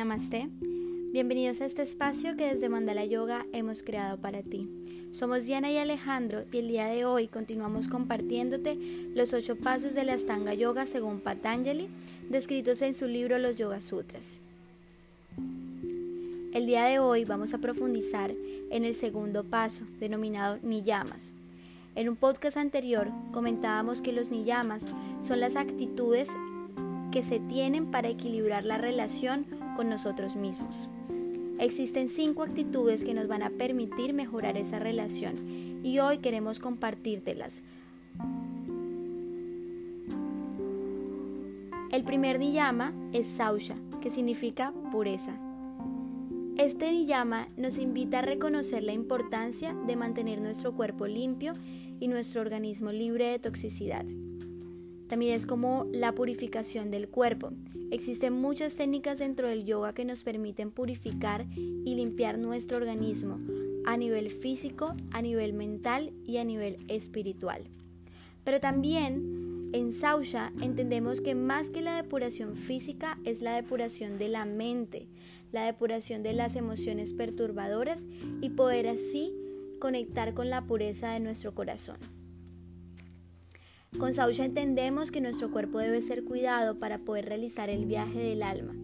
Namaste. Bienvenidos a este espacio que desde Mandala Yoga hemos creado para ti. Somos Diana y Alejandro y el día de hoy continuamos compartiéndote los ocho pasos de la Astanga Yoga según Patanjali, descritos en su libro Los Yoga Sutras. El día de hoy vamos a profundizar en el segundo paso, denominado Niyamas. En un podcast anterior comentábamos que los Niyamas son las actitudes que se tienen para equilibrar la relación con nosotros mismos. Existen cinco actitudes que nos van a permitir mejorar esa relación y hoy queremos compartírtelas. El primer niyama es sausha, que significa pureza. Este niyama nos invita a reconocer la importancia de mantener nuestro cuerpo limpio y nuestro organismo libre de toxicidad. También es como la purificación del cuerpo. Existen muchas técnicas dentro del yoga que nos permiten purificar y limpiar nuestro organismo a nivel físico, a nivel mental y a nivel espiritual. Pero también en Sausha entendemos que más que la depuración física es la depuración de la mente, la depuración de las emociones perturbadoras y poder así conectar con la pureza de nuestro corazón. Con Sausha entendemos que nuestro cuerpo debe ser cuidado para poder realizar el viaje del alma.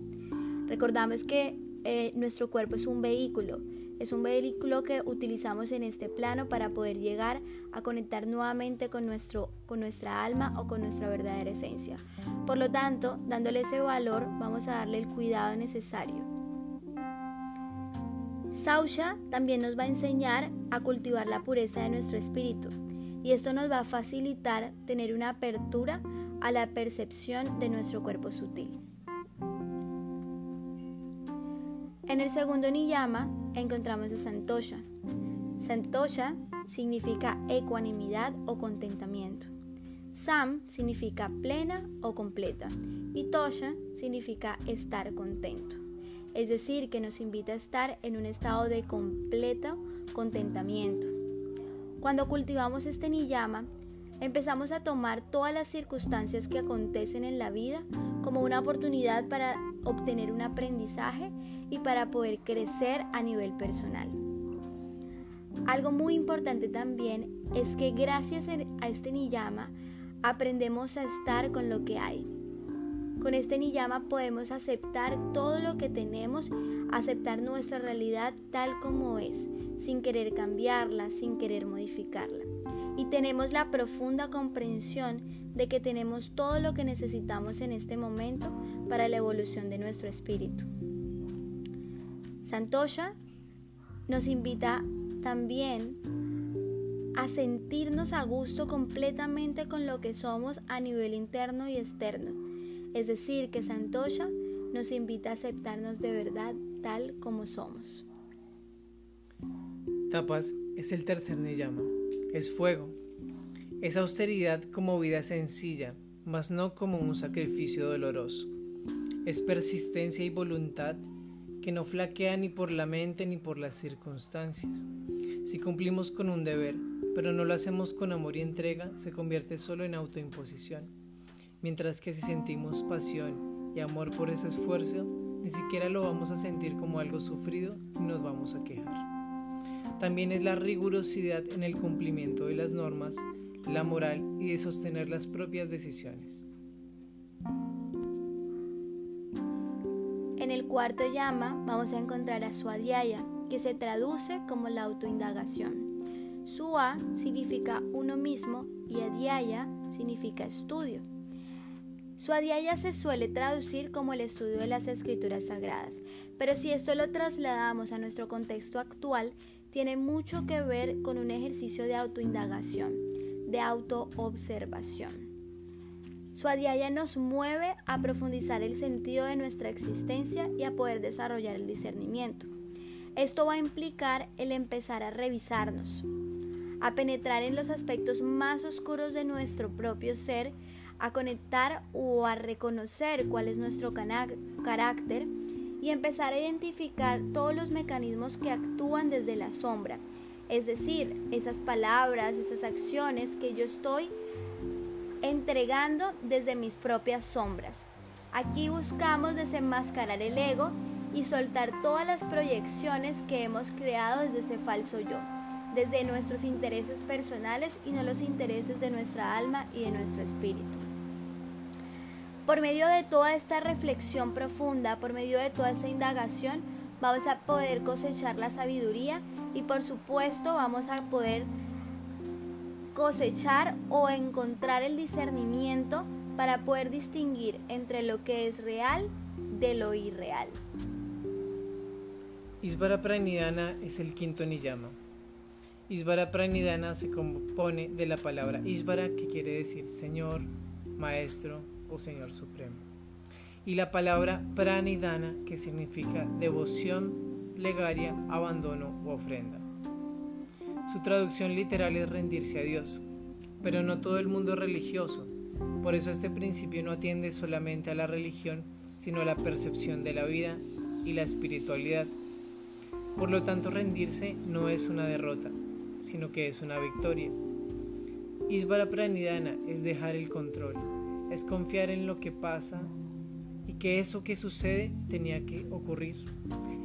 Recordamos que eh, nuestro cuerpo es un vehículo, es un vehículo que utilizamos en este plano para poder llegar a conectar nuevamente con, nuestro, con nuestra alma o con nuestra verdadera esencia. Por lo tanto, dándole ese valor, vamos a darle el cuidado necesario. Sausha también nos va a enseñar a cultivar la pureza de nuestro espíritu y esto nos va a facilitar tener una apertura a la percepción de nuestro cuerpo sutil. En el segundo niyama encontramos a Santosha. Santosha significa ecuanimidad o contentamiento. Sam significa plena o completa y Tosha significa estar contento. Es decir, que nos invita a estar en un estado de completo contentamiento. Cuando cultivamos este niyama, empezamos a tomar todas las circunstancias que acontecen en la vida como una oportunidad para obtener un aprendizaje y para poder crecer a nivel personal. Algo muy importante también es que gracias a este niyama aprendemos a estar con lo que hay. Con este niyama podemos aceptar todo lo que tenemos, aceptar nuestra realidad tal como es, sin querer cambiarla, sin querer modificarla. Y tenemos la profunda comprensión de que tenemos todo lo que necesitamos en este momento para la evolución de nuestro espíritu. Santosha nos invita también a sentirnos a gusto completamente con lo que somos a nivel interno y externo. Es decir, que Santosha nos invita a aceptarnos de verdad tal como somos. Tapas es el tercer niyama, es fuego. Es austeridad como vida sencilla, mas no como un sacrificio doloroso. Es persistencia y voluntad que no flaquea ni por la mente ni por las circunstancias. Si cumplimos con un deber, pero no lo hacemos con amor y entrega, se convierte solo en autoimposición. Mientras que si sentimos pasión y amor por ese esfuerzo, ni siquiera lo vamos a sentir como algo sufrido y nos vamos a quejar también es la rigurosidad en el cumplimiento de las normas, la moral y de sostener las propias decisiones. En el cuarto llama vamos a encontrar a Suadhyaya, que se traduce como la autoindagación. Sua significa uno mismo y Adhyaya significa estudio. Suadhyaya se suele traducir como el estudio de las escrituras sagradas, pero si esto lo trasladamos a nuestro contexto actual, tiene mucho que ver con un ejercicio de autoindagación, de autoobservación. Suadhyaya nos mueve a profundizar el sentido de nuestra existencia y a poder desarrollar el discernimiento. Esto va a implicar el empezar a revisarnos, a penetrar en los aspectos más oscuros de nuestro propio ser, a conectar o a reconocer cuál es nuestro carácter y empezar a identificar todos los mecanismos que actúan desde la sombra, es decir, esas palabras, esas acciones que yo estoy entregando desde mis propias sombras. Aquí buscamos desenmascarar el ego y soltar todas las proyecciones que hemos creado desde ese falso yo, desde nuestros intereses personales y no los intereses de nuestra alma y de nuestro espíritu. Por medio de toda esta reflexión profunda, por medio de toda esta indagación, vamos a poder cosechar la sabiduría y por supuesto vamos a poder cosechar o encontrar el discernimiento para poder distinguir entre lo que es real de lo irreal. Isvara Pranidhana es el quinto niyama. Isvara Pranidhana se compone de la palabra Isvara, que quiere decir Señor, Maestro o Señor Supremo, y la palabra Pranidhana, que significa devoción, plegaria, abandono o ofrenda. Su traducción literal es rendirse a Dios, pero no todo el mundo es religioso, por eso este principio no atiende solamente a la religión, sino a la percepción de la vida y la espiritualidad. Por lo tanto, rendirse no es una derrota, sino que es una victoria. Isvara Pranidhana es dejar el control, es confiar en lo que pasa y que eso que sucede tenía que ocurrir.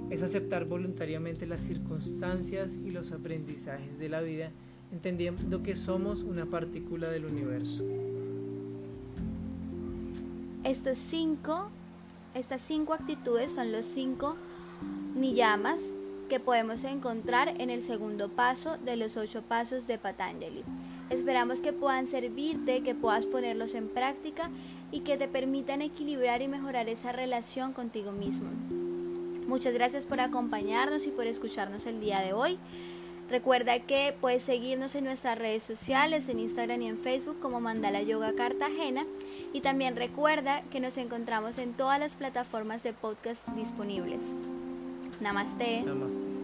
Es aceptar voluntariamente las circunstancias y los aprendizajes de la vida, entendiendo que somos una partícula del universo. Estos cinco, estas cinco actitudes son los cinco niyamas que podemos encontrar en el segundo paso de los ocho pasos de Patanjali. Esperamos que puedan servirte, que puedas ponerlos en práctica y que te permitan equilibrar y mejorar esa relación contigo mismo. Muchas gracias por acompañarnos y por escucharnos el día de hoy. Recuerda que puedes seguirnos en nuestras redes sociales, en Instagram y en Facebook como Mandala Yoga Cartagena. Y también recuerda que nos encontramos en todas las plataformas de podcast disponibles. Namaste. Namaste.